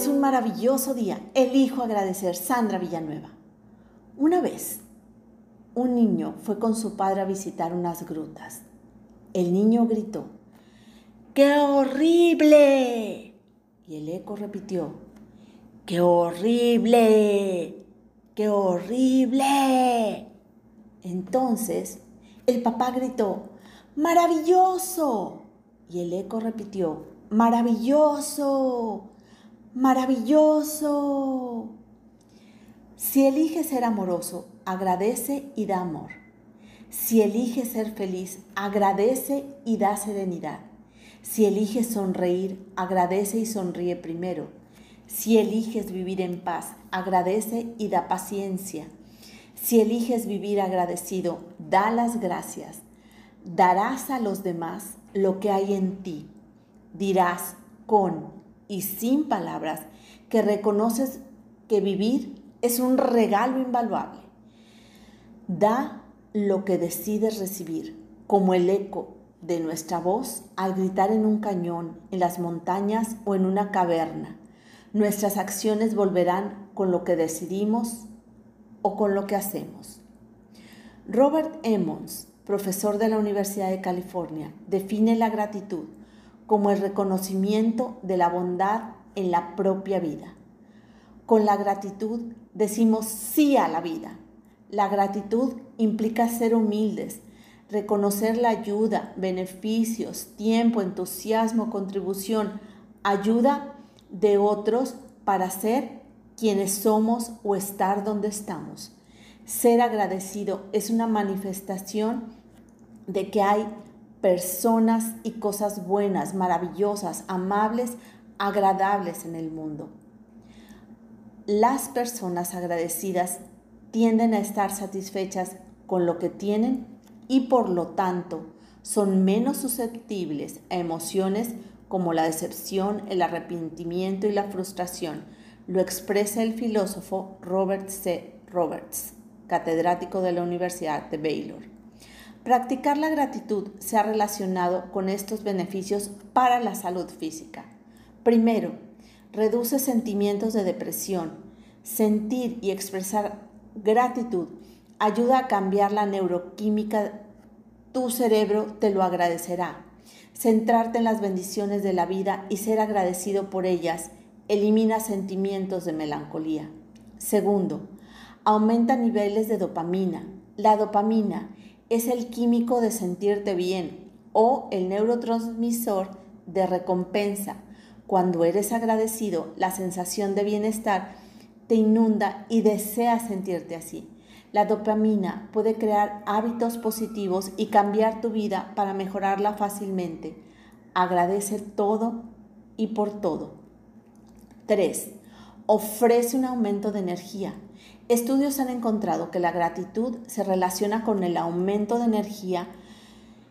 es un maravilloso día. Elijo agradecer Sandra Villanueva. Una vez, un niño fue con su padre a visitar unas grutas. El niño gritó, ¡Qué horrible! Y el eco repitió, ¡Qué horrible! ¡Qué horrible! Entonces el papá gritó, ¡Maravilloso! Y el eco repitió, ¡Maravilloso! ¡Maravilloso! Si eliges ser amoroso, agradece y da amor. Si eliges ser feliz, agradece y da serenidad. Si eliges sonreír, agradece y sonríe primero. Si eliges vivir en paz, agradece y da paciencia. Si eliges vivir agradecido, da las gracias. Darás a los demás lo que hay en ti. Dirás con y sin palabras que reconoces que vivir es un regalo invaluable. Da lo que decides recibir, como el eco de nuestra voz al gritar en un cañón, en las montañas o en una caverna. Nuestras acciones volverán con lo que decidimos o con lo que hacemos. Robert Emmons, profesor de la Universidad de California, define la gratitud como el reconocimiento de la bondad en la propia vida. Con la gratitud decimos sí a la vida. La gratitud implica ser humildes, reconocer la ayuda, beneficios, tiempo, entusiasmo, contribución, ayuda de otros para ser quienes somos o estar donde estamos. Ser agradecido es una manifestación de que hay personas y cosas buenas, maravillosas, amables, agradables en el mundo. Las personas agradecidas tienden a estar satisfechas con lo que tienen y por lo tanto son menos susceptibles a emociones como la decepción, el arrepentimiento y la frustración. Lo expresa el filósofo Robert C. Roberts, catedrático de la Universidad de Baylor. Practicar la gratitud se ha relacionado con estos beneficios para la salud física. Primero, reduce sentimientos de depresión. Sentir y expresar gratitud ayuda a cambiar la neuroquímica. Tu cerebro te lo agradecerá. Centrarte en las bendiciones de la vida y ser agradecido por ellas elimina sentimientos de melancolía. Segundo, aumenta niveles de dopamina. La dopamina es el químico de sentirte bien o el neurotransmisor de recompensa. Cuando eres agradecido, la sensación de bienestar te inunda y deseas sentirte así. La dopamina puede crear hábitos positivos y cambiar tu vida para mejorarla fácilmente. Agradece todo y por todo. 3. Ofrece un aumento de energía. Estudios han encontrado que la gratitud se relaciona con el aumento de energía.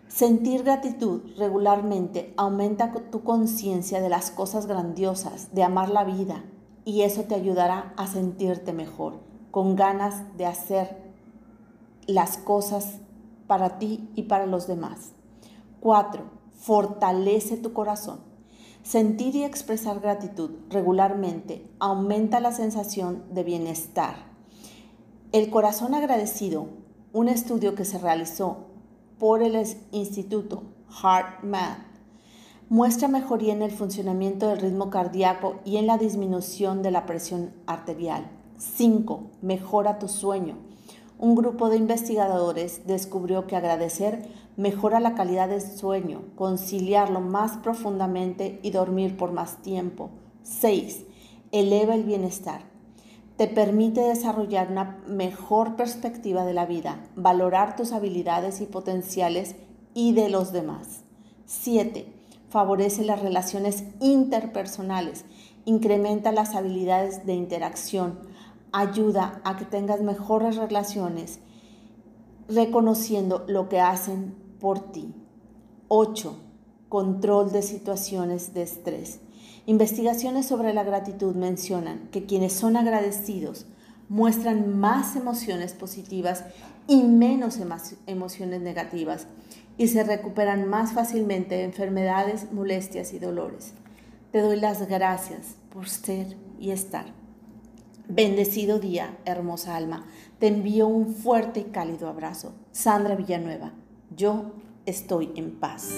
Sentir gratitud regularmente aumenta tu conciencia de las cosas grandiosas, de amar la vida, y eso te ayudará a sentirte mejor, con ganas de hacer las cosas para ti y para los demás. 4. Fortalece tu corazón. Sentir y expresar gratitud regularmente aumenta la sensación de bienestar el corazón agradecido, un estudio que se realizó por el Instituto HeartMath, muestra mejoría en el funcionamiento del ritmo cardíaco y en la disminución de la presión arterial. 5. Mejora tu sueño. Un grupo de investigadores descubrió que agradecer mejora la calidad del sueño, conciliarlo más profundamente y dormir por más tiempo. 6. Eleva el bienestar te permite desarrollar una mejor perspectiva de la vida, valorar tus habilidades y potenciales y de los demás. 7. Favorece las relaciones interpersonales, incrementa las habilidades de interacción, ayuda a que tengas mejores relaciones, reconociendo lo que hacen por ti. 8. Control de situaciones de estrés. Investigaciones sobre la gratitud mencionan que quienes son agradecidos muestran más emociones positivas y menos emociones negativas y se recuperan más fácilmente de enfermedades, molestias y dolores. Te doy las gracias por ser y estar. Bendecido día, hermosa alma. Te envío un fuerte y cálido abrazo. Sandra Villanueva, yo estoy en paz.